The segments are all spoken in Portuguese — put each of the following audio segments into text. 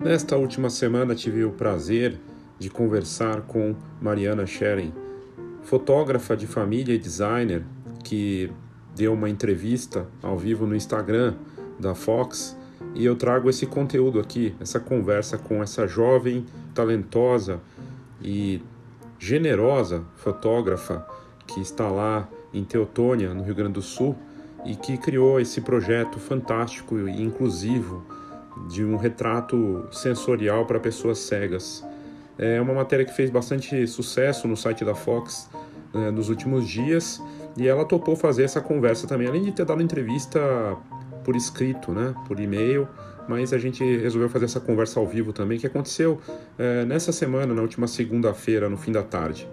Nesta última semana tive o prazer de conversar com Mariana Schering, fotógrafa de família e designer que deu uma entrevista ao vivo no Instagram da Fox e eu trago esse conteúdo aqui, essa conversa com essa jovem, talentosa e generosa fotógrafa que está lá em Teotônia, no Rio Grande do Sul, e que criou esse projeto fantástico e inclusivo de um retrato sensorial para pessoas cegas. É uma matéria que fez bastante sucesso no site da Fox né, nos últimos dias e ela topou fazer essa conversa também, além de ter dado entrevista por escrito, né, por e-mail, mas a gente resolveu fazer essa conversa ao vivo também, que aconteceu é, nessa semana, na última segunda-feira, no fim da tarde.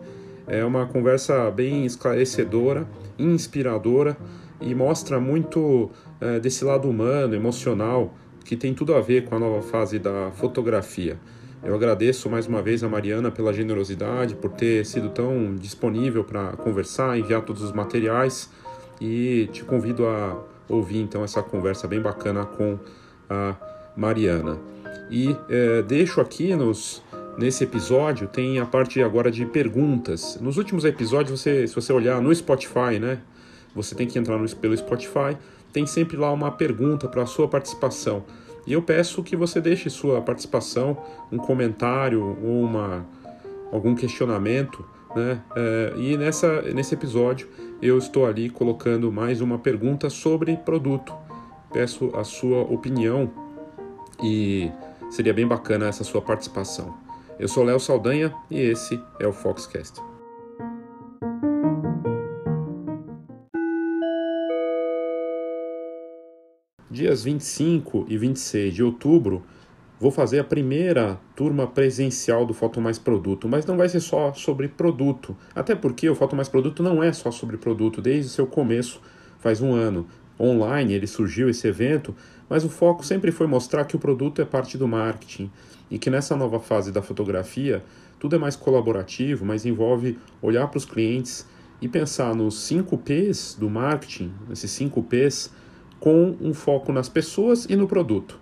É uma conversa bem esclarecedora, inspiradora e mostra muito é, desse lado humano, emocional que tem tudo a ver com a nova fase da fotografia. Eu agradeço mais uma vez a Mariana pela generosidade, por ter sido tão disponível para conversar, enviar todos os materiais e te convido a ouvir então essa conversa bem bacana com a Mariana. E é, deixo aqui nos, nesse episódio tem a parte agora de perguntas. Nos últimos episódios, você, se você olhar no Spotify, né, você tem que entrar no, pelo Spotify tem sempre lá uma pergunta para a sua participação. E eu peço que você deixe sua participação, um comentário uma, algum questionamento. Né? É, e nessa, nesse episódio eu estou ali colocando mais uma pergunta sobre produto. Peço a sua opinião e seria bem bacana essa sua participação. Eu sou Léo Saldanha e esse é o Foxcast. Dias 25 e 26 de outubro, vou fazer a primeira turma presencial do Foto Mais Produto, mas não vai ser só sobre produto, até porque o Foto Mais Produto não é só sobre produto, desde o seu começo, faz um ano. Online ele surgiu esse evento, mas o foco sempre foi mostrar que o produto é parte do marketing e que nessa nova fase da fotografia tudo é mais colaborativo, mas envolve olhar para os clientes e pensar nos 5 P's do marketing, esses 5 P's com um foco nas pessoas e no produto.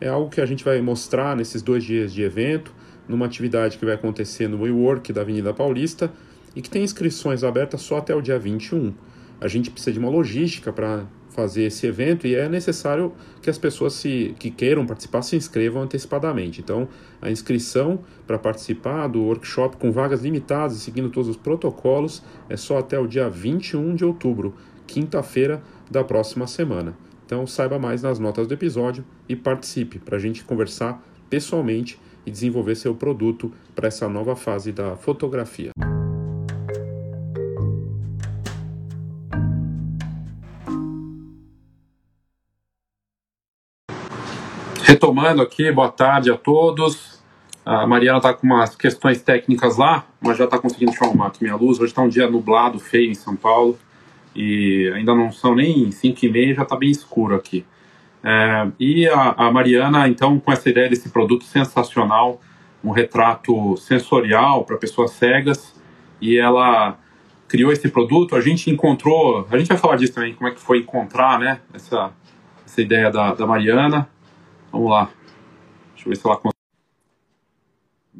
É algo que a gente vai mostrar nesses dois dias de evento, numa atividade que vai acontecer no WeWork da Avenida Paulista e que tem inscrições abertas só até o dia 21. A gente precisa de uma logística para fazer esse evento e é necessário que as pessoas se, que queiram participar se inscrevam antecipadamente. Então, a inscrição para participar do workshop com vagas limitadas e seguindo todos os protocolos é só até o dia 21 de outubro, quinta-feira da próxima semana. Então saiba mais nas notas do episódio e participe para a gente conversar pessoalmente e desenvolver seu produto para essa nova fase da fotografia. Retomando aqui, boa tarde a todos. A Mariana está com umas questões técnicas lá, mas já está conseguindo chamar aqui minha luz. Hoje está um dia nublado, feio em São Paulo e ainda não são nem 5 e meia, já está bem escuro aqui. É, e a, a, Mariana, então, com essa ideia desse produto sensacional, um retrato sensorial para pessoas cegas, e ela criou esse produto. A gente encontrou, a gente vai falar disso também, como é que foi encontrar, né, essa, essa ideia da, da Mariana. Vamos lá, deixa eu ver se ela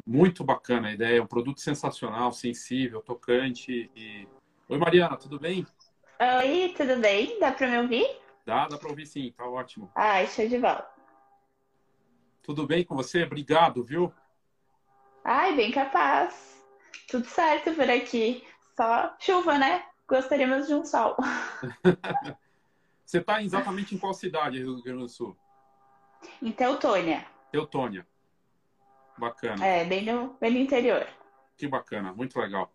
muito bacana a ideia, um produto sensacional, sensível, tocante. E... Oi, Mariana, tudo bem? Oi, tudo bem? Dá para me ouvir? Dá, dá para ouvir sim, tá ótimo. Ai, show de bola. Tudo bem com você? Obrigado, viu? Ai, bem capaz. Tudo certo por aqui. Só chuva, né? Gostaríamos de um sol. você está exatamente em qual cidade, Rio Grande do Sul? Em Teutônia. Teutônia. Bacana. É, bem no, bem no interior. Que bacana, muito legal.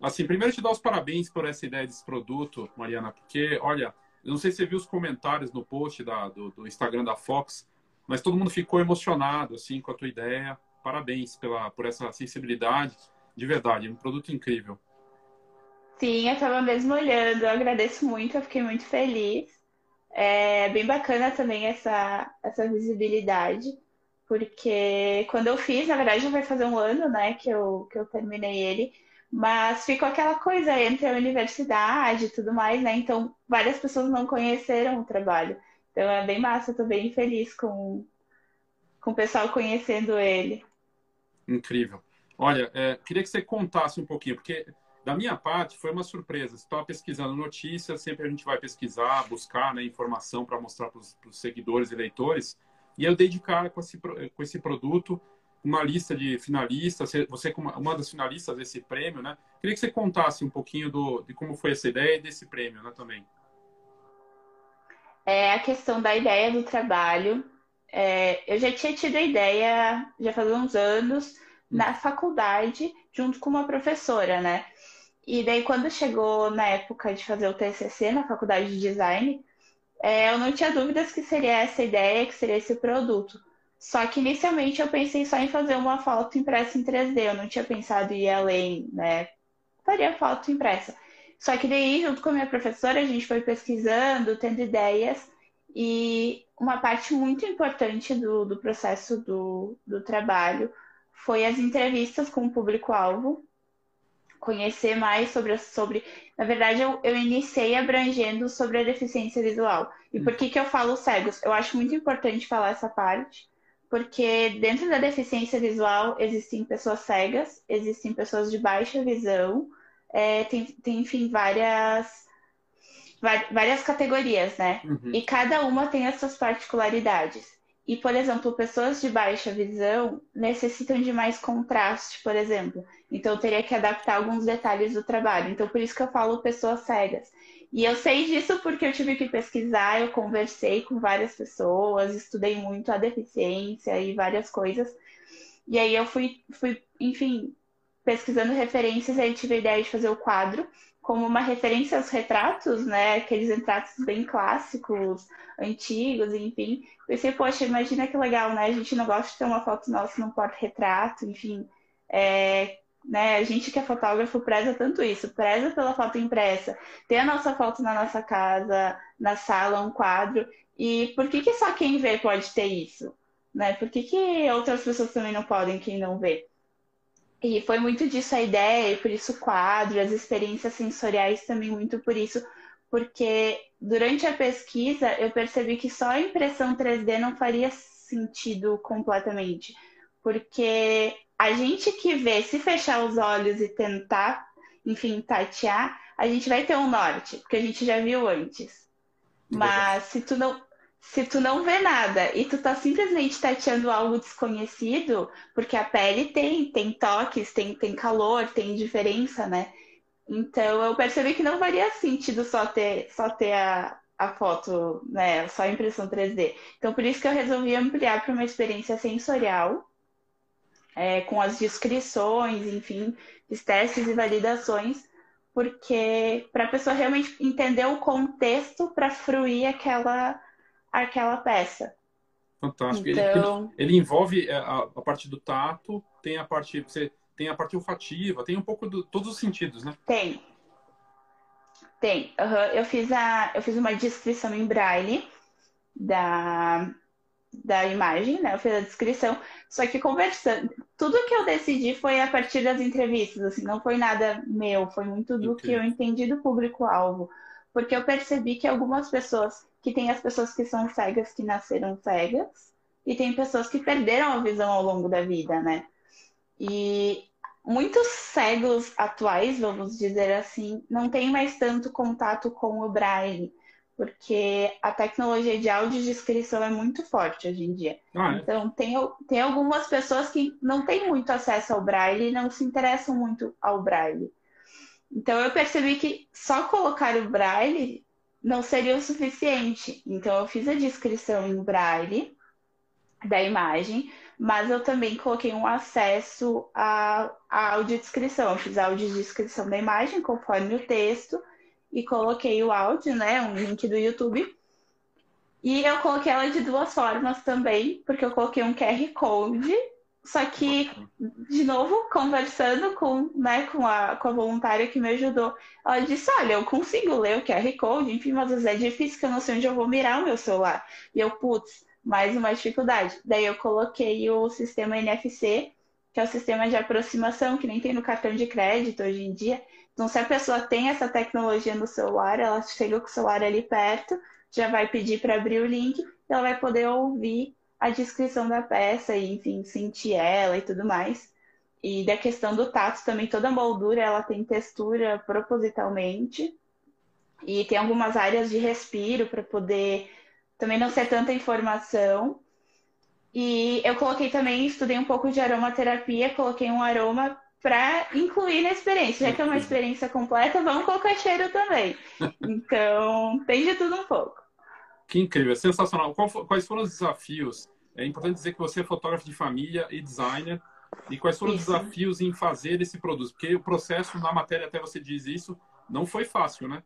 Assim, primeiro te dar os parabéns por essa ideia desse produto, Mariana, porque, olha, não sei se você viu os comentários no post da, do, do, Instagram da Fox, mas todo mundo ficou emocionado, assim, com a tua ideia. Parabéns pela, por essa sensibilidade. De verdade, é um produto incrível. Sim, eu estava mesmo olhando, eu agradeço muito, eu fiquei muito feliz. É bem bacana também essa, essa visibilidade, porque quando eu fiz, na verdade já vai fazer um ano, né, que eu, que eu terminei ele, mas ficou aquela coisa entre a universidade e tudo mais, né? Então, várias pessoas não conheceram o trabalho. Então, é bem massa, eu tô bem feliz com, com o pessoal conhecendo ele. Incrível. Olha, é, queria que você contasse um pouquinho, porque da minha parte foi uma surpresa. Estava pesquisando notícias, sempre a gente vai pesquisar, buscar né, informação para mostrar para os seguidores e leitores. E eu dei de cara com esse, com esse produto, uma lista de finalistas, você como uma das finalistas desse prêmio, né? Queria que você contasse um pouquinho do, de como foi essa ideia desse prêmio, né, também. É a questão da ideia do trabalho. É, eu já tinha tido a ideia, já faz uns anos, na faculdade, junto com uma professora, né? E daí, quando chegou na época de fazer o TCC na faculdade de design, é, eu não tinha dúvidas que seria essa ideia, que seria esse produto. Só que inicialmente eu pensei só em fazer uma foto impressa em 3D, eu não tinha pensado em ir além, né? Faria foto impressa. Só que daí, junto com a minha professora, a gente foi pesquisando, tendo ideias, e uma parte muito importante do, do processo do, do trabalho foi as entrevistas com o público-alvo, conhecer mais sobre, sobre... Na verdade, eu, eu iniciei abrangendo sobre a deficiência visual. E por que, que eu falo cegos? Eu acho muito importante falar essa parte, porque dentro da deficiência visual existem pessoas cegas, existem pessoas de baixa visão, é, tem, tem, enfim, várias várias categorias, né? Uhum. E cada uma tem as suas particularidades. E, por exemplo, pessoas de baixa visão necessitam de mais contraste, por exemplo. Então, eu teria que adaptar alguns detalhes do trabalho. Então, por isso que eu falo pessoas cegas. E eu sei disso porque eu tive que pesquisar, eu conversei com várias pessoas, estudei muito a deficiência e várias coisas. E aí eu fui, fui enfim, pesquisando referências, aí tive a ideia de fazer o quadro como uma referência aos retratos, né? Aqueles retratos bem clássicos, antigos, enfim. Pensei, poxa, imagina que legal, né? A gente não gosta de ter uma foto nossa num porta-retrato, enfim. É, né? A gente que é fotógrafo preza tanto isso, preza pela foto impressa, ter a nossa foto na nossa casa, na sala, um quadro. E por que, que só quem vê pode ter isso? Né? Por que, que outras pessoas também não podem, quem não vê? E foi muito disso a ideia, e por isso o quadro, as experiências sensoriais também muito por isso, porque durante a pesquisa eu percebi que só a impressão 3D não faria sentido completamente, porque a gente que vê, se fechar os olhos e tentar, enfim, tatear, a gente vai ter um norte, porque a gente já viu antes. Mas se tu não, se tu não vê nada e tu tá simplesmente tateando algo desconhecido, porque a pele tem, tem toques, tem, tem calor, tem diferença, né? Então eu percebi que não faria sentido só ter, só ter a, a foto, né? Só a impressão 3D. Então por isso que eu resolvi ampliar para uma experiência sensorial, é, com as descrições, enfim, os testes e validações, porque para a pessoa realmente entender o contexto para fruir aquela aquela peça. Fantástico. Então... Ele, ele, envolve é, a, a, parte do tato, tem a parte você tem a parte olfativa, tem um pouco de todos os sentidos, né? Tem. Tem. Uhum. Eu fiz a eu fiz uma descrição em braille da da imagem, né? Eu fiz a descrição, só que conversando, tudo que eu decidi foi a partir das entrevistas, assim, não foi nada meu, foi muito do okay. que eu entendi do público-alvo, porque eu percebi que algumas pessoas que tem as pessoas que são cegas que nasceram cegas e tem pessoas que perderam a visão ao longo da vida, né? E muitos cegos atuais, vamos dizer assim, não têm mais tanto contato com o braille, porque a tecnologia de audiodescrição é muito forte hoje em dia. Ah, é? Então, tem, tem algumas pessoas que não têm muito acesso ao braille e não se interessam muito ao braille. Então, eu percebi que só colocar o braille não seria o suficiente. Então, eu fiz a descrição em braille da imagem, mas eu também coloquei um acesso à, à audiodescrição. Eu fiz a audiodescrição da imagem conforme o texto e coloquei o áudio, né, um link do YouTube. E eu coloquei ela de duas formas também, porque eu coloquei um QR Code só que, de novo, conversando com, né, com, a, com a voluntária que me ajudou, ela disse: Olha, eu consigo ler o QR Code, enfim, mas às vezes é difícil, que eu não sei onde eu vou mirar o meu celular. E eu, putz, mais uma dificuldade. Daí eu coloquei o sistema NFC, que é o sistema de aproximação, que nem tem no cartão de crédito hoje em dia. Então, se a pessoa tem essa tecnologia no celular, ela chega com o celular ali perto, já vai pedir para abrir o link, e ela vai poder ouvir a descrição da peça e, enfim, sentir ela e tudo mais. E da questão do tato também, toda moldura ela tem textura propositalmente. E tem algumas áreas de respiro para poder também não ser tanta informação. E eu coloquei também, estudei um pouco de aromaterapia, coloquei um aroma para incluir na experiência. Já que é uma experiência completa, vamos colocar cheiro também. Então, tem de tudo um pouco. Que incrível, sensacional. quais foram os desafios? É importante dizer que você é fotógrafo de família e designer. E quais foram isso. os desafios em fazer esse produto? Porque o processo na matéria, até você diz isso, não foi fácil, né?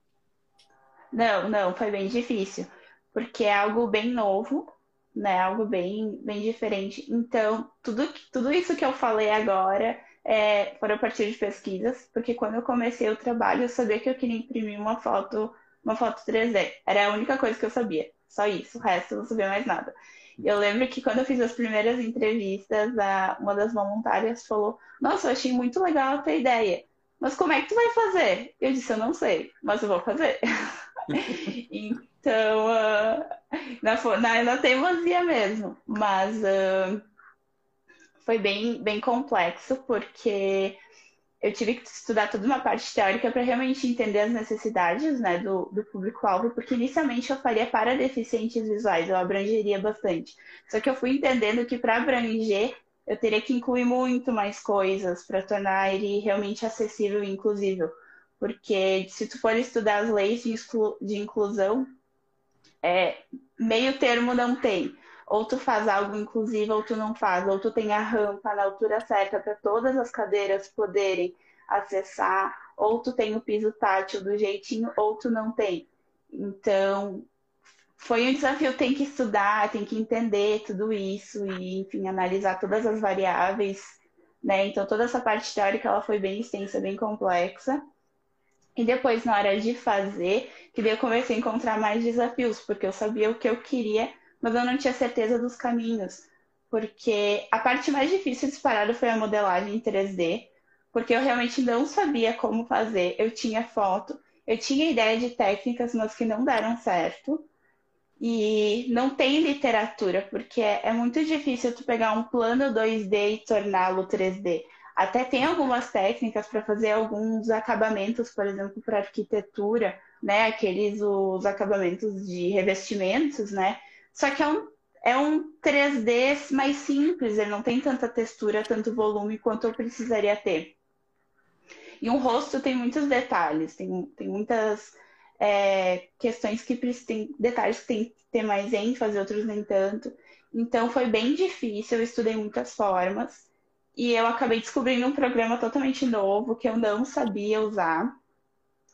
Não, não, foi bem difícil. Porque é algo bem novo, né? Algo bem, bem diferente. Então, tudo, tudo isso que eu falei agora é, foram a partir de pesquisas, porque quando eu comecei o trabalho, eu sabia que eu queria imprimir uma foto uma foto 3D. Era a única coisa que eu sabia. Só isso. O resto eu não sabia mais nada. Eu lembro que quando eu fiz as primeiras entrevistas, a, uma das voluntárias falou: Nossa, eu achei muito legal a tua ideia. Mas como é que tu vai fazer? Eu disse: Eu não sei, mas eu vou fazer. então, uh, na, na, na teimosia mesmo. Mas uh, foi bem, bem complexo, porque eu tive que estudar toda uma parte teórica para realmente entender as necessidades né, do, do público-alvo, porque inicialmente eu faria para deficientes visuais, eu abrangeria bastante. Só que eu fui entendendo que para abranger, eu teria que incluir muito mais coisas para tornar ele realmente acessível e inclusível. Porque se tu for estudar as leis de, exclu de inclusão, é, meio termo não tem. Ou tu faz algo inclusivo ou tu não faz, ou tu tem a rampa na altura certa para todas as cadeiras poderem acessar, ou tu tem o piso tátil do jeitinho, ou tu não tem. Então, foi um desafio, tem que estudar, tem que entender tudo isso e, enfim, analisar todas as variáveis, né? Então, toda essa parte teórica, ela foi bem extensa, bem complexa. E depois, na hora de fazer, que daí eu comecei a encontrar mais desafios, porque eu sabia o que eu queria mas eu não tinha certeza dos caminhos, porque a parte mais difícil disparada foi a modelagem em 3D, porque eu realmente não sabia como fazer. Eu tinha foto, eu tinha ideia de técnicas, mas que não deram certo. E não tem literatura, porque é, é muito difícil tu pegar um plano 2D e torná-lo 3D. Até tem algumas técnicas para fazer alguns acabamentos, por exemplo, para arquitetura, né? Aqueles os acabamentos de revestimentos, né? Só que é um, é um 3D mais simples, ele não tem tanta textura, tanto volume quanto eu precisaria ter. E um rosto tem muitos detalhes, tem, tem muitas é, questões que tem detalhes que tem que ter mais ênfase, outros nem tanto. Então foi bem difícil, eu estudei muitas formas e eu acabei descobrindo um programa totalmente novo que eu não sabia usar.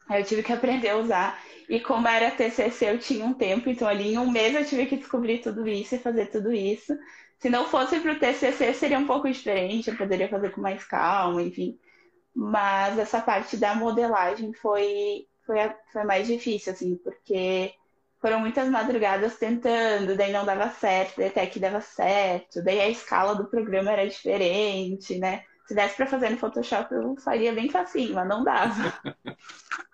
Aí eu tive que aprender a usar. E como era TCC, eu tinha um tempo, então ali em um mês eu tive que descobrir tudo isso e fazer tudo isso. Se não fosse para o TCC, seria um pouco diferente, eu poderia fazer com mais calma, enfim. Mas essa parte da modelagem foi, foi, foi mais difícil, assim, porque foram muitas madrugadas tentando, daí não dava certo, daí até que dava certo, daí a escala do programa era diferente, né? Se desse para fazer no Photoshop, eu faria bem facinho, mas não dava.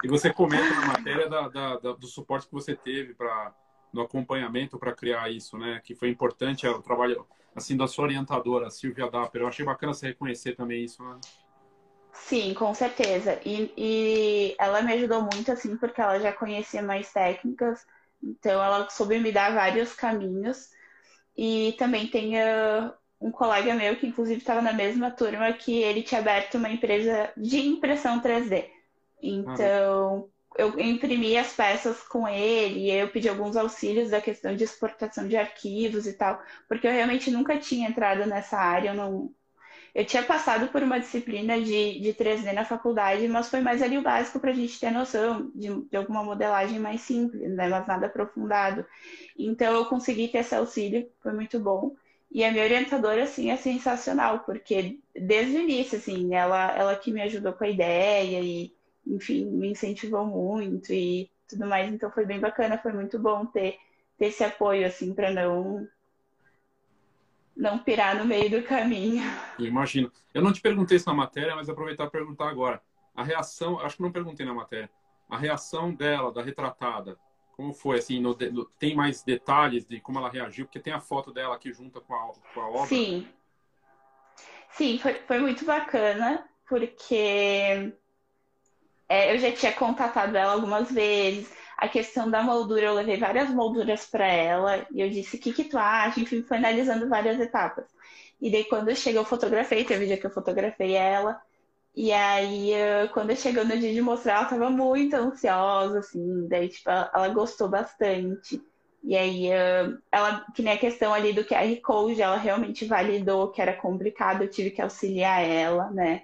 e você comenta na matéria da, da, da, do suporte que você teve para no acompanhamento para criar isso, né? Que foi importante é o trabalho assim da sua orientadora, Silvia Dapper. Eu achei bacana você reconhecer também isso, né? Sim, com certeza. E, e ela me ajudou muito, assim, porque ela já conhecia mais técnicas, então ela soube me dar vários caminhos. E também tem uh, um colega meu, que inclusive estava na mesma turma, que ele tinha aberto uma empresa de impressão 3D. Então, eu imprimi as peças com ele, eu pedi alguns auxílios da questão de exportação de arquivos e tal, porque eu realmente nunca tinha entrado nessa área, eu não. Eu tinha passado por uma disciplina de, de 3D na faculdade, mas foi mais ali o básico para a gente ter noção de, de alguma modelagem mais simples, né? mas nada aprofundado. Então eu consegui ter esse auxílio, foi muito bom. E a minha orientadora, assim, é sensacional, porque desde o início, assim, ela, ela que me ajudou com a ideia e, enfim, me incentivou muito e tudo mais. Então foi bem bacana, foi muito bom ter, ter esse apoio, assim, para não não pirar no meio do caminho. Imagino. Eu não te perguntei isso na matéria, mas aproveitar para perguntar agora. A reação, acho que não perguntei na matéria. A reação dela, da retratada, Como foi, assim, no, no, tem mais detalhes de como ela reagiu? Porque tem a foto dela aqui junto com a, com a obra. Sim. Sim, foi, foi muito bacana, porque é, eu já tinha contatado ela algumas vezes. A questão da moldura, eu levei várias molduras para ela e eu disse: o que, que tu acha? Enfim, foi analisando várias etapas. E daí, quando cheguei, eu fotografei, teve dia que eu fotografei ela. E aí, quando chegou no dia de mostrar, ela tava muito ansiosa, assim. Daí, tipo, ela gostou bastante. E aí, ela, que nem a questão ali do QR Code, ela realmente validou que era complicado, eu tive que auxiliar ela, né?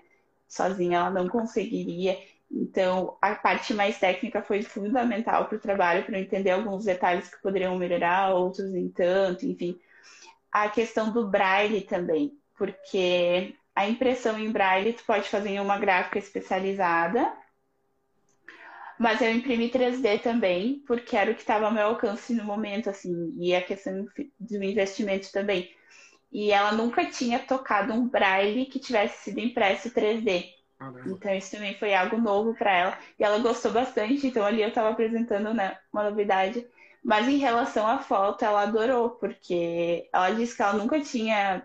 Sozinha ela não conseguiria. Então, a parte mais técnica foi fundamental para o trabalho, para eu entender alguns detalhes que poderiam melhorar, outros nem tanto, enfim. A questão do braille também, porque a impressão em braille tu pode fazer em uma gráfica especializada, mas eu imprimi 3D também, porque era o que estava ao meu alcance no momento, assim, e a questão do investimento também. E ela nunca tinha tocado um braille que tivesse sido impresso 3D. Então isso também foi algo novo para ela. E ela gostou bastante, então ali eu estava apresentando né, uma novidade. Mas em relação à foto, ela adorou, porque ela disse que ela nunca tinha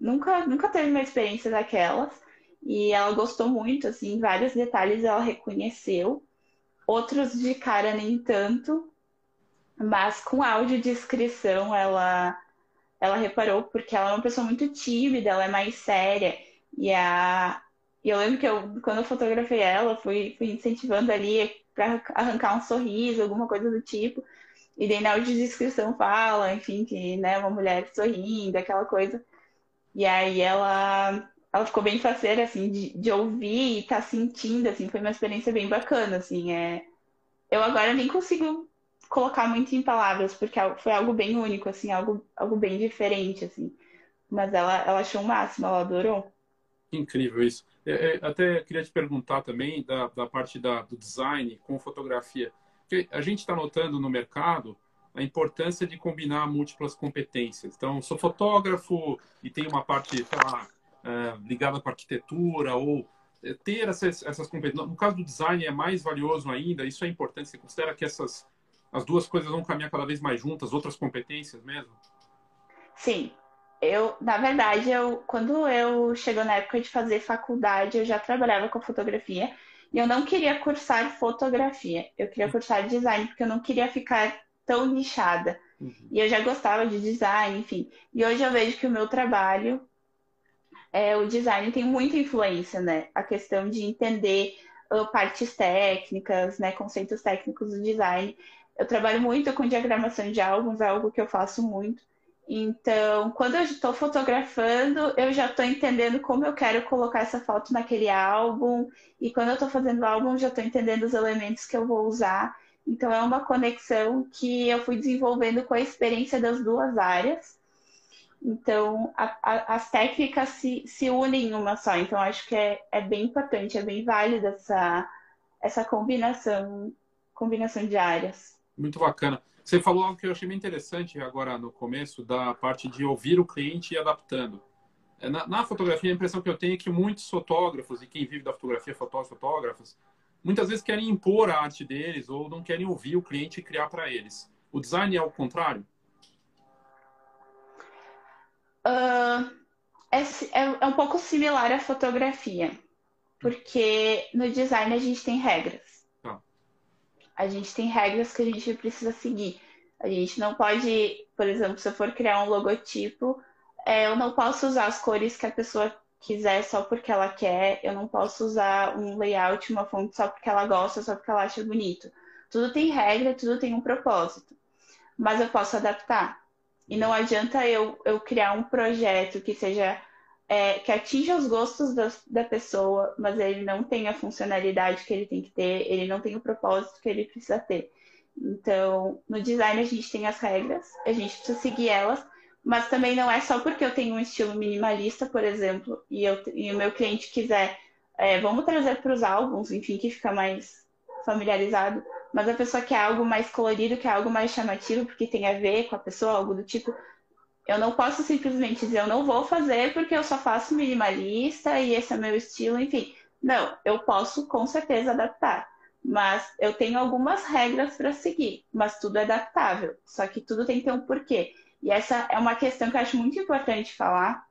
nunca, nunca teve uma experiência daquelas. E ela gostou muito, assim, vários detalhes ela reconheceu. Outros de cara nem tanto. Mas com áudio de inscrição ela, ela reparou, porque ela é uma pessoa muito tímida, ela é mais séria. E, a, e eu lembro que eu, quando eu fotografei ela, fui, fui incentivando ali para arrancar um sorriso, alguma coisa do tipo. E daí na audiodescrição fala, enfim, que né, uma mulher sorrindo, aquela coisa. E aí ela, ela ficou bem faceira, assim, de, de ouvir e estar tá sentindo, assim, foi uma experiência bem bacana, assim, é... Eu agora nem consigo colocar muito em palavras, porque foi algo bem único, assim, algo, algo bem diferente, assim. Mas ela, ela achou o máximo, ela adorou. Incrível isso. É, é, até queria te perguntar também da, da parte da, do design com fotografia. Porque a gente está notando no mercado a importância de combinar múltiplas competências. Então, sou fotógrafo e tenho uma parte, sei lá, é, ligada com arquitetura ou é, ter essas, essas competências. No caso do design é mais valioso ainda. Isso é importante. Você considera que essas as duas coisas vão caminhar cada vez mais juntas, outras competências mesmo? Sim. Eu, na verdade, eu quando eu chegou na época de fazer faculdade, eu já trabalhava com fotografia e eu não queria cursar fotografia. Eu queria cursar design porque eu não queria ficar tão nichada. Uhum. E eu já gostava de design, enfim. E hoje eu vejo que o meu trabalho, é, o design tem muita influência, né? A questão de entender uh, partes técnicas, né? Conceitos técnicos do design. Eu trabalho muito com diagramação de álbuns, é algo que eu faço muito. Então, quando eu estou fotografando, eu já estou entendendo como eu quero colocar essa foto naquele álbum. E quando eu estou fazendo o álbum, já estou entendendo os elementos que eu vou usar. Então, é uma conexão que eu fui desenvolvendo com a experiência das duas áreas. Então, a, a, as técnicas se, se unem em uma só. Então, acho que é, é bem importante, é bem válida essa, essa combinação, combinação de áreas. Muito bacana. Você falou algo que eu achei bem interessante agora no começo, da parte de ouvir o cliente e adaptando. É, na, na fotografia, a impressão que eu tenho é que muitos fotógrafos, e quem vive da fotografia, fotógrafos, fotógrafos, muitas vezes querem impor a arte deles ou não querem ouvir o cliente e criar para eles. O design é o contrário? Uh, é, é, é, um pouco similar à fotografia, porque no design a gente tem regras. Tá. A gente tem regras que a gente precisa seguir. A gente não pode, por exemplo, se eu for criar um logotipo, é, eu não posso usar as cores que a pessoa quiser só porque ela quer. Eu não posso usar um layout, uma fonte só porque ela gosta, só porque ela acha bonito. Tudo tem regra, tudo tem um propósito. Mas eu posso adaptar. E não adianta eu, eu criar um projeto que seja é, que atinja os gostos da, pessoa, mas ele não tem a funcionalidade que ele tem que ter, ele não tem o propósito que ele precisa ter. Então, no design a gente tem as regras, a gente precisa seguir elas, mas também não é só porque eu tenho um estilo minimalista, por exemplo, e, eu, e o meu cliente quiser, é, vamos trazer para os álbuns, enfim, que fica mais familiarizado, mas a pessoa quer algo mais colorido, quer algo mais chamativo, porque tem a ver com a pessoa, algo do tipo. Eu não posso simplesmente dizer eu não vou fazer porque eu só faço minimalista e esse é meu estilo, enfim. Não, eu posso com certeza adaptar. mas eu tenho algumas regras para seguir, mas tudo é adaptável. Só que tudo tem que ter um porquê. E essa é uma questão que eu acho muito importante falar,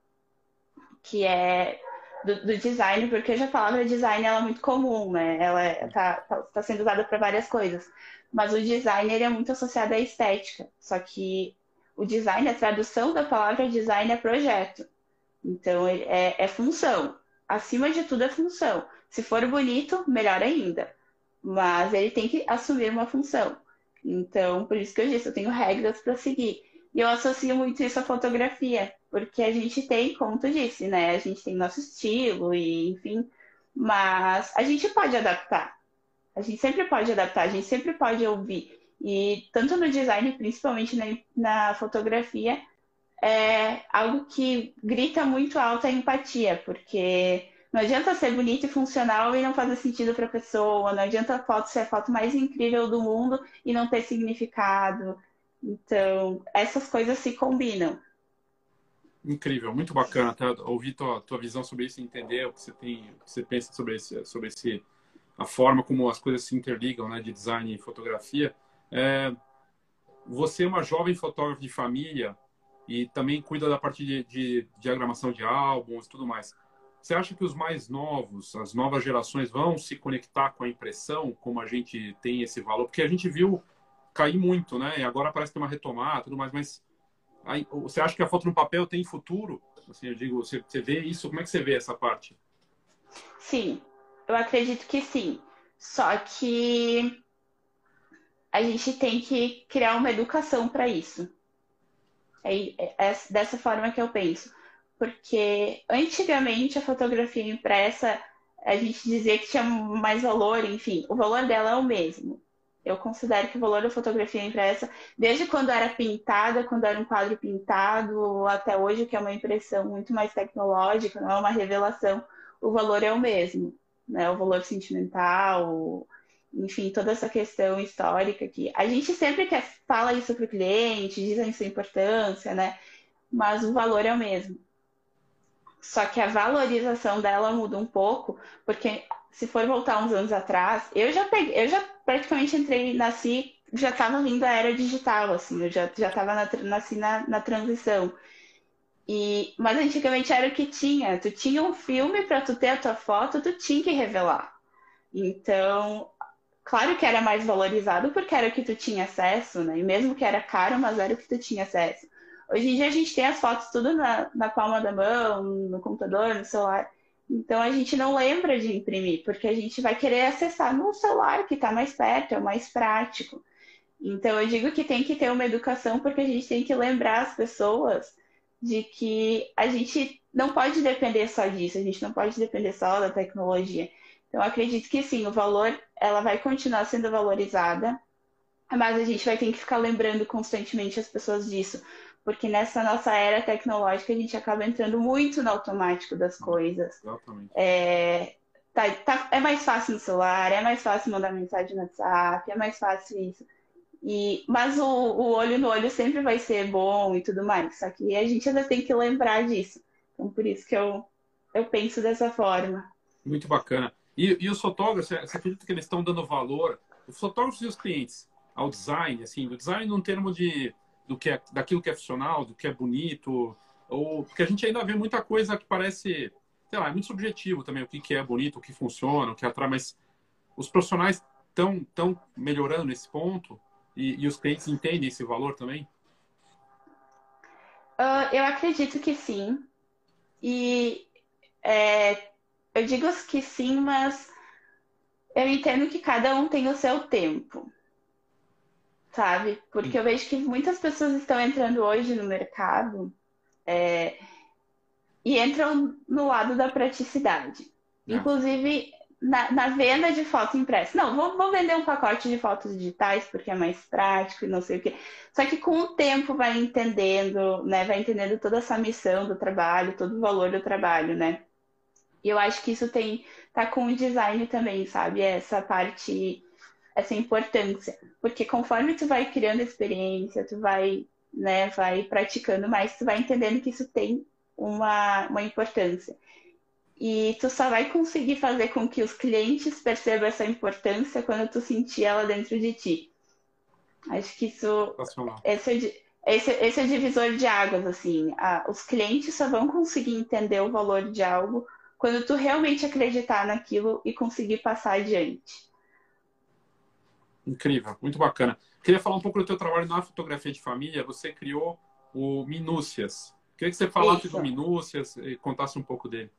que é do, do design, porque hoje a palavra design ela é muito comum, né? Ela está tá, tá sendo usada para várias coisas. Mas o design ele é muito associado à estética. Só que o design, a tradução da palavra design é projeto. Então, é, é função. Acima de tudo é função. Se for bonito, melhor ainda. Mas ele tem que assumir uma função. Então, por isso que eu disse, eu tenho regras para seguir. E eu associo muito isso à fotografia, porque a gente tem, como tu disse, né? A gente tem nosso estilo e, enfim, mas a gente pode adaptar. A gente sempre pode adaptar, a gente sempre pode ouvir. E tanto no design, principalmente na, na fotografia, é algo que grita muito alta a empatia, porque não adianta ser bonito e funcional e não fazer sentido para a pessoa, não adianta a foto ser a foto mais incrível do mundo e não ter significado. Então, essas coisas se combinam. Incrível, muito bacana tá? ouvir tua, tua visão sobre isso, entender o que você tem, o que você pensa sobre esse, sobre esse, a forma como as coisas se interligam, né, de design e fotografia. É, você é uma jovem fotógrafa de família e também cuida da parte de, de diagramação de álbuns e tudo mais. Você acha que os mais novos, as novas gerações, vão se conectar com a impressão, como a gente tem esse valor? Porque a gente viu cair muito, né? E agora parece ter uma retomada, tudo mais. Mas aí, você acha que a foto no papel tem futuro? Assim, eu digo, você, você vê isso? Como é que você vê essa parte? Sim, eu acredito que sim. Só que a gente tem que criar uma educação para isso. É, é, dessa forma que eu penso. Porque antigamente a fotografia impressa, a gente dizia que tinha mais valor, enfim, o valor dela é o mesmo. Eu considero que o valor da fotografia impressa, desde quando era pintada, quando era um quadro pintado, até hoje, que é uma impressão muito mais tecnológica, não é uma revelação, o valor é o mesmo. Né? O valor sentimental, enfim, toda essa questão histórica que a gente sempre quer fala isso para o cliente, diz a sua importância, né? Mas o valor é o mesmo. Só que a valorização dela muda um pouco, porque se for voltar uns anos atrás, eu já peguei, eu já praticamente entrei, nasci, já estava vindo a era digital, assim, eu já já estava na, nasci na, na transição. E, mas antigamente era o que tinha. Tu tinha um filme para tu ter a tua foto, tu tinha que revelar. Então, Claro que era mais valorizado porque era o que tu tinha acesso, né? E mesmo que era caro, mas era o que tu tinha acesso. Hoje em dia a gente tem as fotos tudo na, na palma da mão, no computador, no celular. Então a gente não lembra de imprimir, porque a gente vai querer acessar no celular, que está mais perto, é mais prático. Então eu digo que tem que ter uma educação, porque a gente tem que lembrar as pessoas de que a gente não pode depender só disso, a gente não pode depender só da tecnologia. Então, acredito que sim, o valor, ela vai continuar sendo valorizada, mas a gente vai ter que ficar lembrando constantemente as pessoas disso, porque nessa nossa era tecnológica a gente acaba entrando muito no automático das coisas. Exatamente. É, tá, tá, é mais fácil no celular, é mais fácil mandar mensagem no WhatsApp, é mais fácil isso. E, mas o, o olho no olho sempre vai ser bom e tudo mais. Só que a gente ainda tem que lembrar disso. Então, por isso que eu, eu penso dessa forma. Muito bacana. E, e os fotógrafos, você acredita que eles estão dando valor, os fotógrafos e os clientes, ao design, assim, o design num termo de do que é, daquilo que é funcional, do que é bonito, ou porque a gente ainda vê muita coisa que parece, sei lá, é muito subjetivo também, o que, que é bonito, o que funciona, o que atrai, mas os profissionais estão tão melhorando nesse ponto e, e, os clientes entendem esse valor também? Uh, eu acredito que sim. E é, eu digo que sim, mas eu entendo que cada um tem o seu tempo. Sabe? Porque eu vejo que muitas pessoas estão entrando hoje no mercado é, e entram no lado da praticidade. Não. Inclusive, na, na, venda de foto impressa. Não, vou, vou, vender um pacote de fotos digitais porque é mais prático e não sei o quê. Só que com o tempo vai entendendo, né? Vai entendendo toda essa missão do trabalho, todo o valor do trabalho, né? E eu acho que isso tem tá com o design também, sabe? Essa parte, essa importância. Porque conforme tu vai criando experiência, tu vai, né, vai praticando mais, tu vai entendendo que isso tem uma, uma importância. E tu só vai conseguir fazer com que os clientes percebam essa importância quando tu sentir ela dentro de ti. Acho que isso. Esse é, esse, esse é o divisor de águas, assim. os clientes só vão conseguir entender o valor de algo quando tu realmente acreditar naquilo e conseguir passar adiante. Incrível, muito bacana. Queria falar um pouco do teu trabalho na fotografia de família. Você criou o Minúcias. Queria que você falasse Isso. do Minúcias e contasse um pouco dele.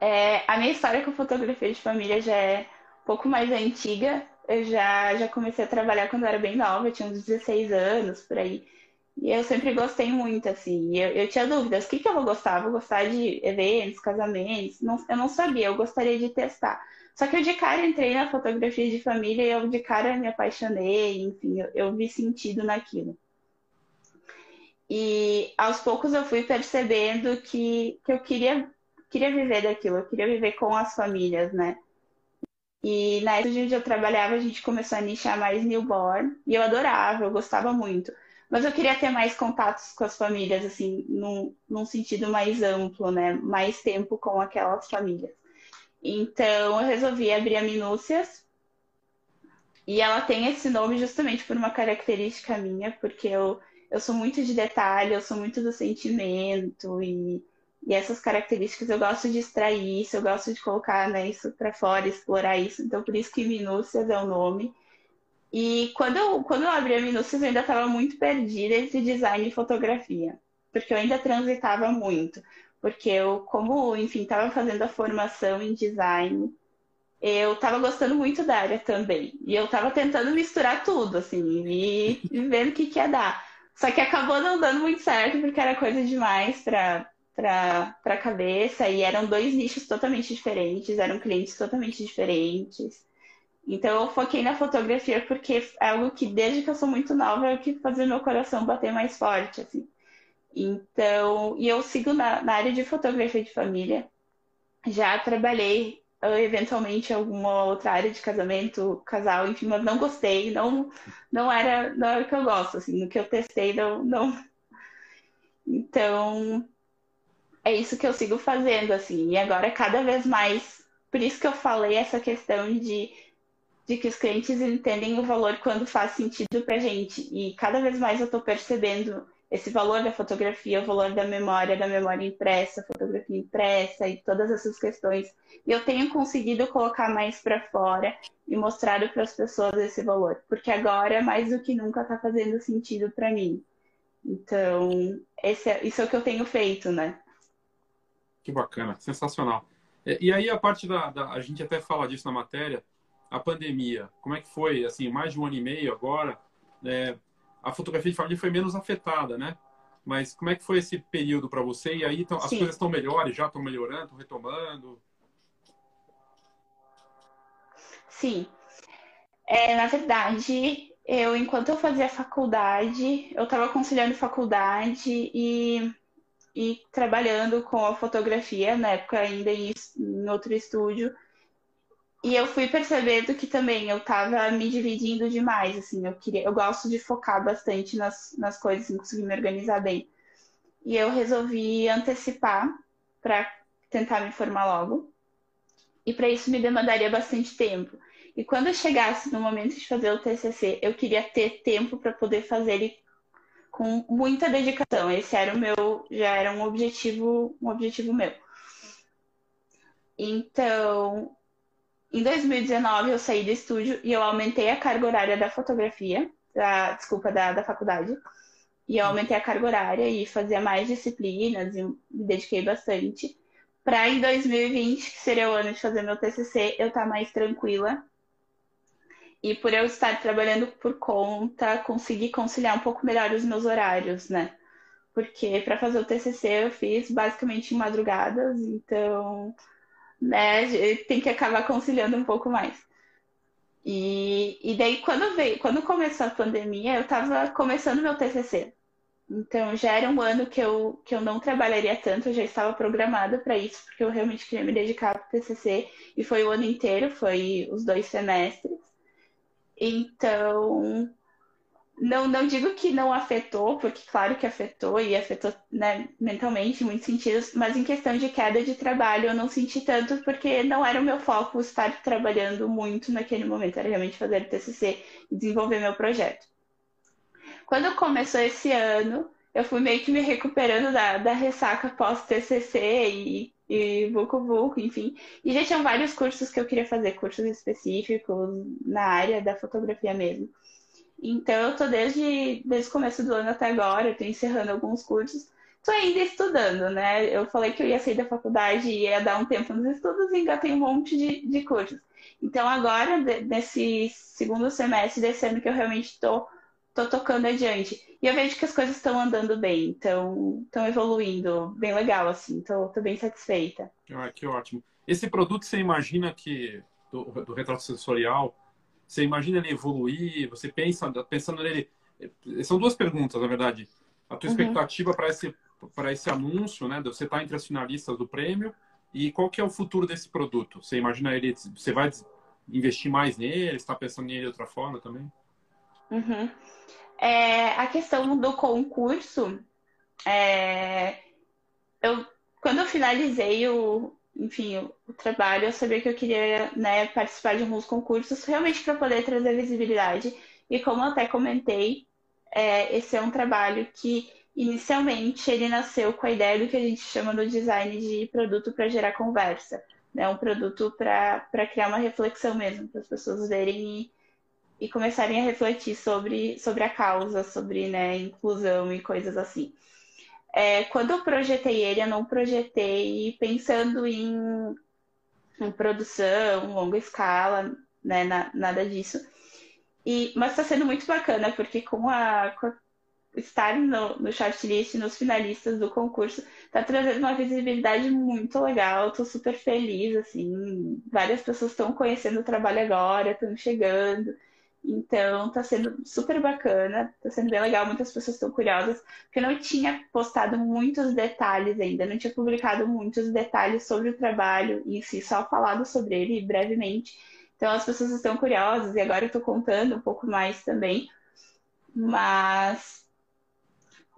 É, a minha história com fotografia de família já é um pouco mais antiga. Eu já, já comecei a trabalhar quando eu era bem nova, eu tinha uns 16 anos, por aí. E eu sempre gostei muito, assim. Eu, eu tinha dúvidas, o que, que eu vou gostar? Vou gostar de eventos, casamentos? Não, eu não sabia, eu gostaria de testar. Só que eu de cara entrei na fotografia de família e eu de cara me apaixonei, enfim, eu, eu vi sentido naquilo. E aos poucos eu fui percebendo que, que eu queria queria viver daquilo, eu queria viver com as famílias, né? E na época onde eu trabalhava, a gente começou a nichar mais newborn, e eu adorava, eu gostava muito. Mas eu queria ter mais contatos com as famílias, assim, num, num sentido mais amplo, né? Mais tempo com aquelas famílias. Então eu resolvi abrir a Minúcias. E ela tem esse nome justamente por uma característica minha, porque eu, eu sou muito de detalhe, eu sou muito do sentimento e e essas características eu gosto de extrair isso, eu gosto de colocar né, isso para fora, explorar isso. Então, por isso que Minúcias é o nome. E quando eu, quando eu abri a Minúcias, eu ainda estava muito perdida entre design e fotografia. Porque eu ainda transitava muito. Porque eu, como, enfim, estava fazendo a formação em design, eu estava gostando muito da área também. E eu estava tentando misturar tudo, assim, e, e vendo o que, que ia dar. Só que acabou não dando muito certo, porque era coisa demais para para a cabeça e eram dois nichos totalmente diferentes, eram clientes totalmente diferentes. Então eu foquei na fotografia porque é algo que desde que eu sou muito nova é o que fazia meu coração bater mais forte, assim. Então, e eu sigo na, na área de fotografia de família. Já trabalhei uh, eventualmente alguma outra área de casamento, casal, enfim, mas não gostei, não não era não era o que eu gosto, assim, no que eu testei não não então, é isso que eu sigo fazendo, assim. E agora, cada vez mais. Por isso que eu falei essa questão de, de que os clientes entendem o valor quando faz sentido pra gente. E cada vez mais eu tô percebendo esse valor da fotografia, o valor da memória, da memória impressa, fotografia impressa e todas essas questões. E eu tenho conseguido colocar mais para fora e mostrar para as pessoas esse valor, porque agora mais do que nunca está fazendo sentido para mim. Então, é, isso é o que eu tenho feito, né? Que bacana, sensacional. E, e aí a parte da, da, a gente até fala disso na matéria, a pandemia, como é que foi? Assim, mais de um ano e meio agora, é, a fotografia de família foi menos afetada, né? Mas como é que foi esse período para você? E aí tão, as coisas estão melhores, já estão melhorando, estão retomando? Sim. É, na verdade, eu, enquanto eu fazia faculdade, eu estava conciliando faculdade e e trabalhando com a fotografia, na época ainda em, em outro estúdio. E eu fui percebendo que também eu estava me dividindo demais, assim, eu queria, eu gosto de focar bastante nas, nas coisas e conseguir me organizar bem. E eu resolvi antecipar para tentar me formar logo. E para isso me demandaria bastante tempo. E quando eu chegasse no momento de fazer o TCC, eu queria ter tempo para poder fazer ele com muita dedicação. Esse era o meu, já era um objetivo, um objetivo meu. Então, em 2019 eu saí do estúdio e eu aumentei a carga horária da fotografia, da, desculpa, da, da faculdade. E eu aumentei a carga horária e fazia mais disciplinas e me dediquei bastante. Para em 2020, que seria o ano de fazer meu TCC, eu estar tá mais tranquila e por eu estar trabalhando por conta, consegui conciliar um pouco melhor os meus horários, né? Porque para fazer o TCC eu fiz basicamente em madrugadas, então, né, tem que acabar conciliando um pouco mais. E, e daí quando veio, quando começou a pandemia, eu estava começando meu TCC. Então já era um ano que eu, que eu não trabalharia tanto, eu já estava programada para isso, porque eu realmente queria me dedicar para o TCC, e foi o ano inteiro, foi os dois semestres. Então, não, não digo que não afetou, porque claro que afetou e afetou né, mentalmente em muitos sentidos, mas em questão de queda de trabalho eu não senti tanto porque não era o meu foco estar trabalhando muito naquele momento, era realmente fazer o TCC e desenvolver meu projeto. Quando começou esse ano, eu fui meio que me recuperando da, da ressaca pós-TCC e, e Vucu Vucu, enfim. E já tinham vários cursos que eu queria fazer, cursos específicos na área da fotografia mesmo. Então, eu tô desde, desde o começo do ano até agora, eu tô encerrando alguns cursos. Tô ainda estudando, né? Eu falei que eu ia sair da faculdade e ia dar um tempo nos estudos e ainda tem um monte de, de cursos. Então, agora, nesse segundo semestre desse ano que eu realmente tô, tô tocando adiante. E eu vejo que as coisas estão andando bem, estão evoluindo bem legal, assim. Tô, tô bem satisfeita. Ah, que ótimo. Esse produto, você imagina que, do, do retrato sensorial, você imagina ele evoluir? Você pensa, pensando nele. São duas perguntas, na verdade. A tua uhum. expectativa para esse, para esse anúncio, né? Você está entre as finalistas do prêmio. E qual que é o futuro desse produto? Você imagina ele. Você vai investir mais nele? Está pensando nele de outra forma também? Uhum. É, a questão do concurso, é, eu, quando eu finalizei o, enfim, o, trabalho, eu sabia que eu queria né, participar de alguns concursos realmente para poder trazer visibilidade. E como eu até comentei, é, esse é um trabalho que inicialmente ele nasceu com a ideia do que a gente chama no design de produto para gerar conversa. Né? Um produto para criar uma reflexão mesmo, para as pessoas verem e, e começarem a refletir sobre, sobre a causa, sobre né, inclusão e coisas assim. É, quando eu projetei ele, eu não projetei pensando em, em produção, longa escala, né, na, nada disso. E, mas está sendo muito bacana, porque com a, com a estar no, no shortlist, nos finalistas do concurso, está trazendo uma visibilidade muito legal. Estou super feliz, assim. Várias pessoas estão conhecendo o trabalho agora, estão chegando. Então, tá sendo super bacana, tá sendo bem legal, muitas pessoas estão curiosas, porque eu não tinha postado muitos detalhes ainda, não tinha publicado muitos detalhes sobre o trabalho em si, só falado sobre ele brevemente. Então, as pessoas estão curiosas e agora eu tô contando um pouco mais também, mas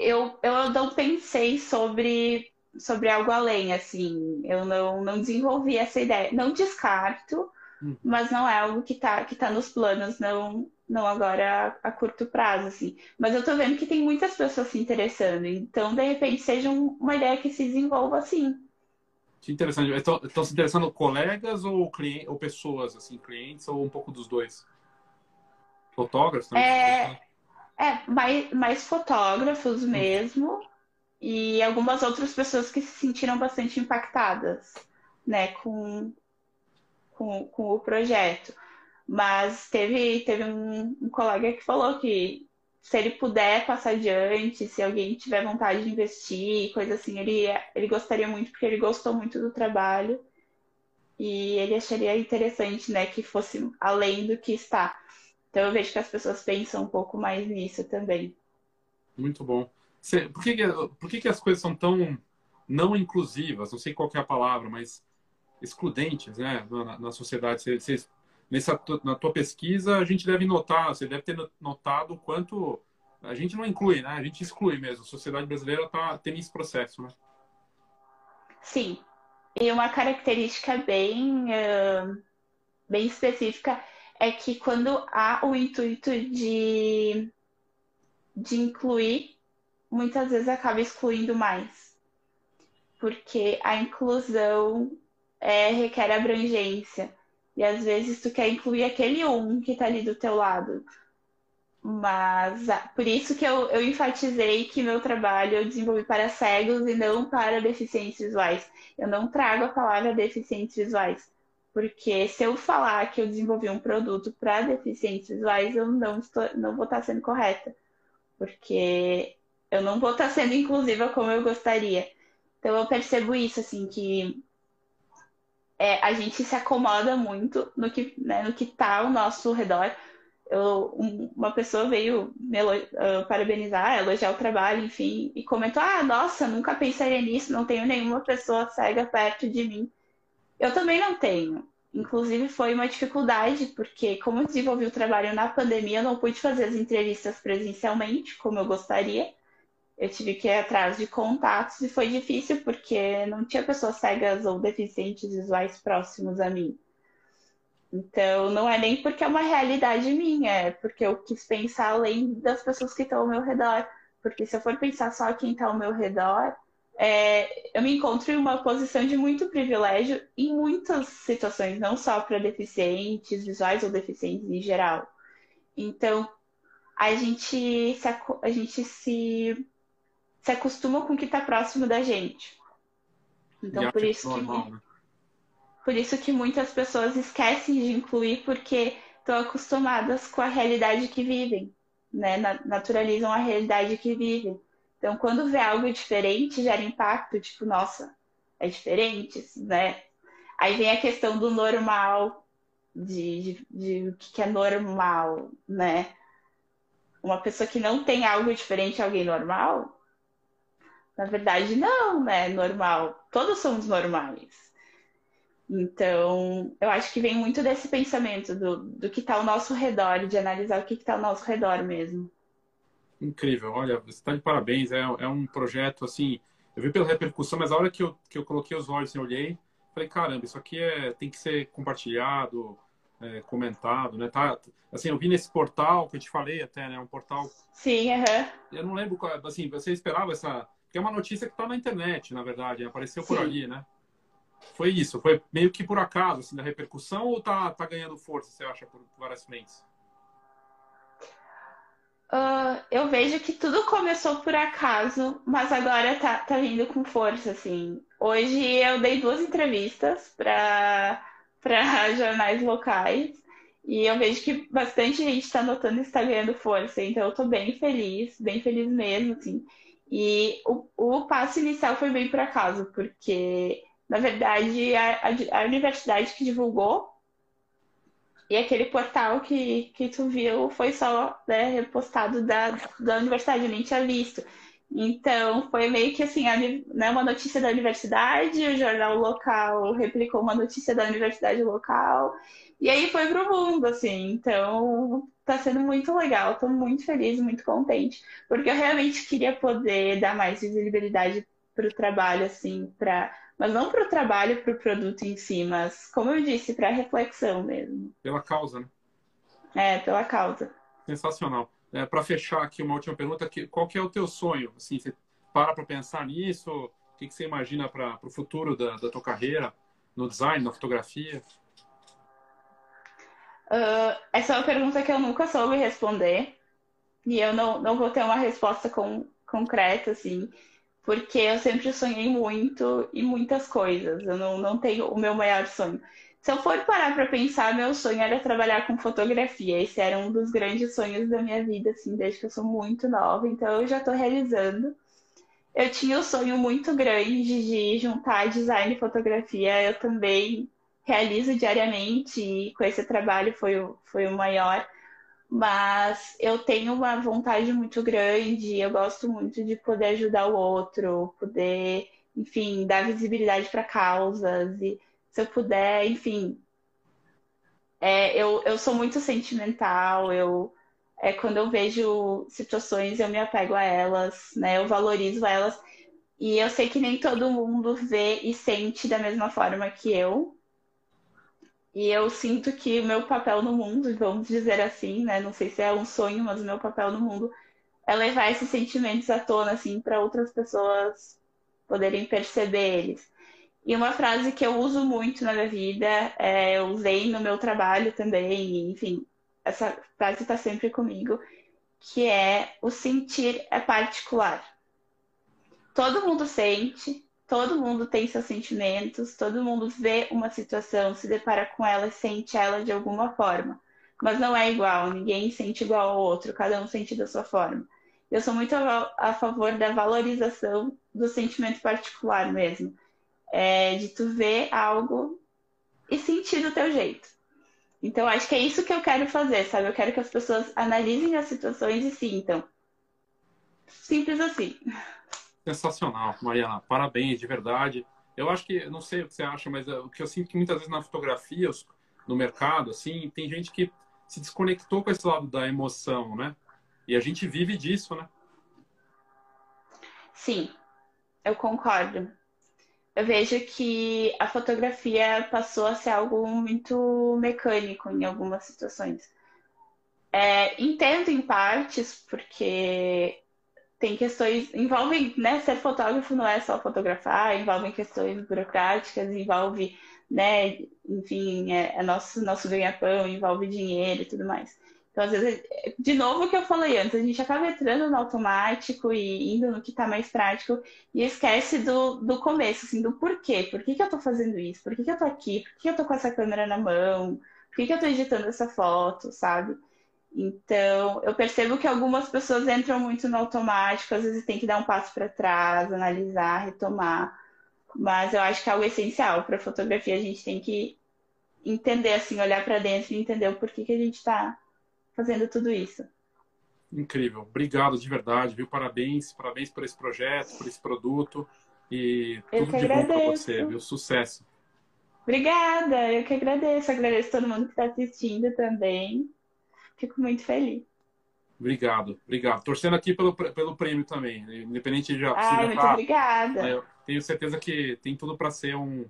eu, eu não pensei sobre, sobre algo além, assim, eu não, não desenvolvi essa ideia. Não descarto, Hum. Mas não é algo que está que tá nos planos, não, não agora a, a, curto prazo, assim. Mas eu estou vendo que tem muitas pessoas se interessando. Então, de repente, seja um, uma ideia que se desenvolva assim. Que interessante. Estão, estão se interessando colegas ou, clientes, ou pessoas, assim, clientes, ou um pouco dos dois? Fotógrafos também? É, é mais, mais fotógrafos hum. mesmo. E algumas outras pessoas que se sentiram bastante impactadas, né, com, com, com o projeto. Mas teve, teve um, um colega que falou que se ele puder passar adiante, se alguém tiver vontade de investir, coisa assim, ele, ele gostaria muito, porque ele gostou muito do trabalho e ele acharia interessante, né, que fosse além do que está. Então eu vejo que as pessoas pensam um pouco mais nisso também. Muito bom. Por que, por que, que as coisas são tão não inclusivas? Não sei qual é a palavra, mas excludentes né, na, na sociedade. Nessa, na tua pesquisa, a gente deve notar, você deve ter notado o quanto a gente não inclui, né? A gente exclui mesmo. A sociedade brasileira está tendo esse processo, né? Sim. E uma característica bem, uh, bem específica é que quando há o intuito de, de incluir, muitas vezes acaba excluindo mais. Porque a inclusão é, requer abrangência. E às vezes tu quer incluir aquele um que está ali do teu lado. Mas ah, por isso que eu, eu enfatizei que meu trabalho eu desenvolvi para cegos e não para deficientes visuais. Eu não trago a palavra deficientes visuais. Porque se eu falar que eu desenvolvi um produto para deficientes visuais, eu não, estou, não vou estar sendo correta. Porque eu não vou estar sendo inclusiva como eu gostaria. Então eu percebo isso, assim, que é, a gente se acomoda muito no que né, no que está ao nosso redor. Eu, um, uma pessoa veio me uh, parabenizar, elogiar o trabalho, enfim, e comentou: Ah, nossa, nunca pensaria nisso, não tenho nenhuma pessoa cega perto de mim. Eu também não tenho. Inclusive, foi uma dificuldade, porque, como eu desenvolvi o trabalho na pandemia, eu não pude fazer as entrevistas presencialmente, como eu gostaria. Eu tive que ir atrás de contatos e foi difícil, porque não tinha pessoas cegas ou deficientes visuais próximos a mim. Então, não é nem porque é uma realidade minha, é porque eu quis pensar além das pessoas que estão ao meu redor. Porque se eu for pensar só quem está ao meu redor, é, eu me encontro em uma posição de muito privilégio em muitas situações, não só para deficientes visuais ou deficientes em geral. Então, a gente se, a gente se, se acostuma com o que está próximo da gente. Então, por isso que. Né? Por isso que muitas pessoas esquecem de incluir porque estão acostumadas com a realidade que vivem, né? Naturalizam a realidade que vivem. Então, quando vê algo diferente, gera impacto, tipo, nossa, é diferente, né? Aí vem a questão do normal, de, de, de o que é normal, né? Uma pessoa que não tem algo diferente, alguém normal? Na verdade, não, né? Normal. Todos somos normais. Então, eu acho que vem muito desse pensamento do, do que está ao nosso redor, de analisar o que está ao nosso redor mesmo. Incrível, olha, você está de parabéns, é, é um projeto assim, eu vi pela repercussão, mas a hora que eu, que eu coloquei os olhos e olhei, falei, caramba, isso aqui é, tem que ser compartilhado, é, comentado, né? Tá, assim, eu vi nesse portal que eu te falei até, né? Um portal. Sim, aham. Uhum. Eu não lembro, assim, você esperava essa. Que é uma notícia que está na internet, na verdade, apareceu Sim. por ali, né? Foi isso, foi meio que por acaso, assim, da repercussão ou tá, tá ganhando força, você acha, por várias frentes? Uh, eu vejo que tudo começou por acaso, mas agora tá, tá vindo com força, assim. Hoje eu dei duas entrevistas para jornais locais e eu vejo que bastante gente está notando que está ganhando força, então eu estou bem feliz, bem feliz mesmo, assim. E o, o passo inicial foi bem por acaso, porque na verdade, a, a, a universidade que divulgou e aquele portal que, que tu viu foi só né, repostado da, da universidade, eu nem tinha visto. Então, foi meio que assim, a, né, uma notícia da universidade, o jornal local replicou uma notícia da universidade local, e aí foi pro mundo, assim. Então, tá sendo muito legal, tô muito feliz, muito contente, porque eu realmente queria poder dar mais visibilidade pro trabalho, assim, para mas não para o trabalho, para o produto em si, mas, como eu disse, para reflexão mesmo. Pela causa, né? É, pela causa. Sensacional. É, para fechar aqui uma última pergunta, qual que é o teu sonho? Assim, você para para pensar nisso? O que, que você imagina para o futuro da, da tua carreira no design, na fotografia? Uh, essa é uma pergunta que eu nunca soube responder e eu não, não vou ter uma resposta com, concreta, assim porque eu sempre sonhei muito em muitas coisas. Eu não, não tenho o meu maior sonho. Se eu for parar para pensar, meu sonho era trabalhar com fotografia. Esse era um dos grandes sonhos da minha vida, assim, desde que eu sou muito nova. Então eu já estou realizando. Eu tinha um sonho muito grande de juntar design e fotografia. Eu também realizo diariamente e com esse trabalho foi o, foi o maior mas eu tenho uma vontade muito grande, eu gosto muito de poder ajudar o outro, poder, enfim, dar visibilidade para causas, e se eu puder, enfim. É, eu, eu sou muito sentimental, eu é, quando eu vejo situações eu me apego a elas, né? Eu valorizo elas. E eu sei que nem todo mundo vê e sente da mesma forma que eu, e eu sinto que o meu papel no mundo, vamos dizer assim, né? Não sei se é um sonho, mas o meu papel no mundo é levar esses sentimentos à tona, assim, para outras pessoas poderem perceber eles. E uma frase que eu uso muito na minha vida, é, eu usei no meu trabalho também, enfim, essa frase está sempre comigo, que é o sentir é particular. Todo mundo sente, todo mundo tem seus sentimentos, todo mundo vê uma situação, se depara com ela e sente ela de alguma forma. Mas não é igual, ninguém sente igual ao outro, cada um sente da sua forma. Eu sou muito a, favor da valorização do sentimento particular mesmo. É, de tu ver algo e sentir do teu jeito. Então, acho que é isso que eu quero fazer, sabe? Eu quero que as pessoas analisem as situações e sintam. Simples assim. Sensacional, Mariana. Parabéns, de verdade. Eu acho que, não sei o que você acha, mas o que eu sinto que muitas vezes na fotografia, no mercado, assim, tem gente que se desconectou com esse lado da emoção, né? E a gente vive disso, né? Sim, eu concordo. Eu vejo que a fotografia passou a ser algo muito mecânico em algumas situações. É, entendo em partes, porque tem questões, envolvem, né, ser fotógrafo não é só fotografar, envolvem questões burocráticas, envolve, né, enfim, é, é nosso, nosso ganha-pão, envolve dinheiro e tudo mais. Então, às vezes, de novo o que eu falei antes, a gente acaba entrando no automático e indo no que está mais prático e esquece do, do começo, assim, do porquê. Por que, que eu estou fazendo isso? Por que, que eu estou aqui? Por que, eu estou com essa câmera na mão? Por que, que eu estou editando essa foto, sabe? Então, eu percebo que algumas pessoas entram muito no automático, às vezes tem que dar um passo para trás, analisar, retomar. Mas eu acho que é algo essencial para fotografia, a gente tem que entender, assim, olhar para dentro e entender o porquê que a gente está fazendo tudo isso. Incrível. Obrigado de verdade, viu? Parabéns, parabéns por esse projeto, por esse produto e tudo de agradeço. bom para você, viu? Sucesso. Obrigada, eu que agradeço. Agradeço todo mundo que está assistindo também. Fico muito feliz. Obrigado, obrigado. Torcendo aqui pelo, pelo prêmio também, independente de já. Ai, muito tá, obrigada. Eu tenho certeza que tem tudo para ser um,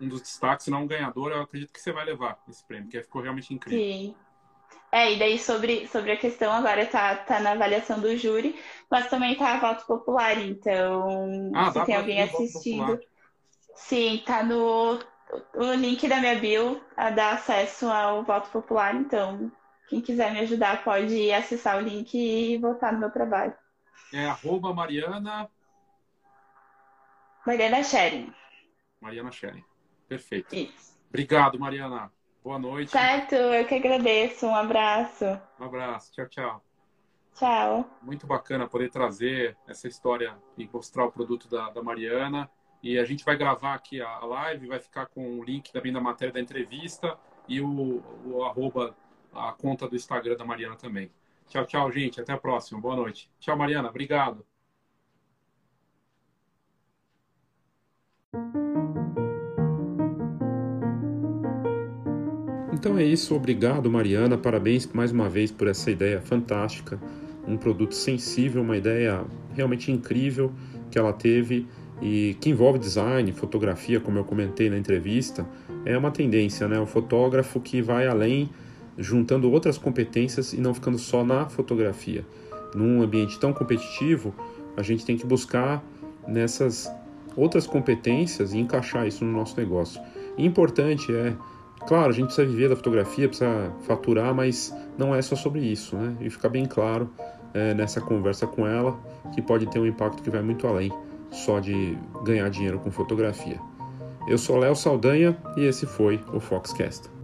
um dos destaques, se não um ganhador. Eu acredito que você vai levar esse prêmio, que ficou realmente incrível. Sim. É, e daí sobre, sobre a questão agora tá, tá na avaliação do júri, mas também tá a voto popular, então ah, se tem alguém assistindo. Sim, tá no o link da minha bio a dar acesso ao voto popular, então quem quiser me ajudar pode acessar o link e votar no meu trabalho. É arroba Mariana. Mariana Sharing. Mariana Sharing. Perfeito. Isso. Obrigado, Mariana. Boa noite. Certo, eu que agradeço. Um abraço. Um abraço. Tchau, tchau. Tchau. Muito bacana poder trazer essa história e mostrar o produto da, da Mariana. E a gente vai gravar aqui a live, vai ficar com o link também da matéria da entrevista e o, o arroba, a conta do Instagram da Mariana também. Tchau, tchau, gente. Até a próxima. Boa noite. Tchau, Mariana. Obrigado. Então é isso, obrigado Mariana, parabéns mais uma vez por essa ideia fantástica, um produto sensível, uma ideia realmente incrível que ela teve e que envolve design, fotografia, como eu comentei na entrevista, é uma tendência, né? O fotógrafo que vai além, juntando outras competências e não ficando só na fotografia. Num ambiente tão competitivo, a gente tem que buscar nessas outras competências e encaixar isso no nosso negócio. E importante é Claro, a gente precisa viver da fotografia, precisa faturar, mas não é só sobre isso, né? E fica bem claro é, nessa conversa com ela que pode ter um impacto que vai muito além só de ganhar dinheiro com fotografia. Eu sou Léo Saldanha e esse foi o Foxcast.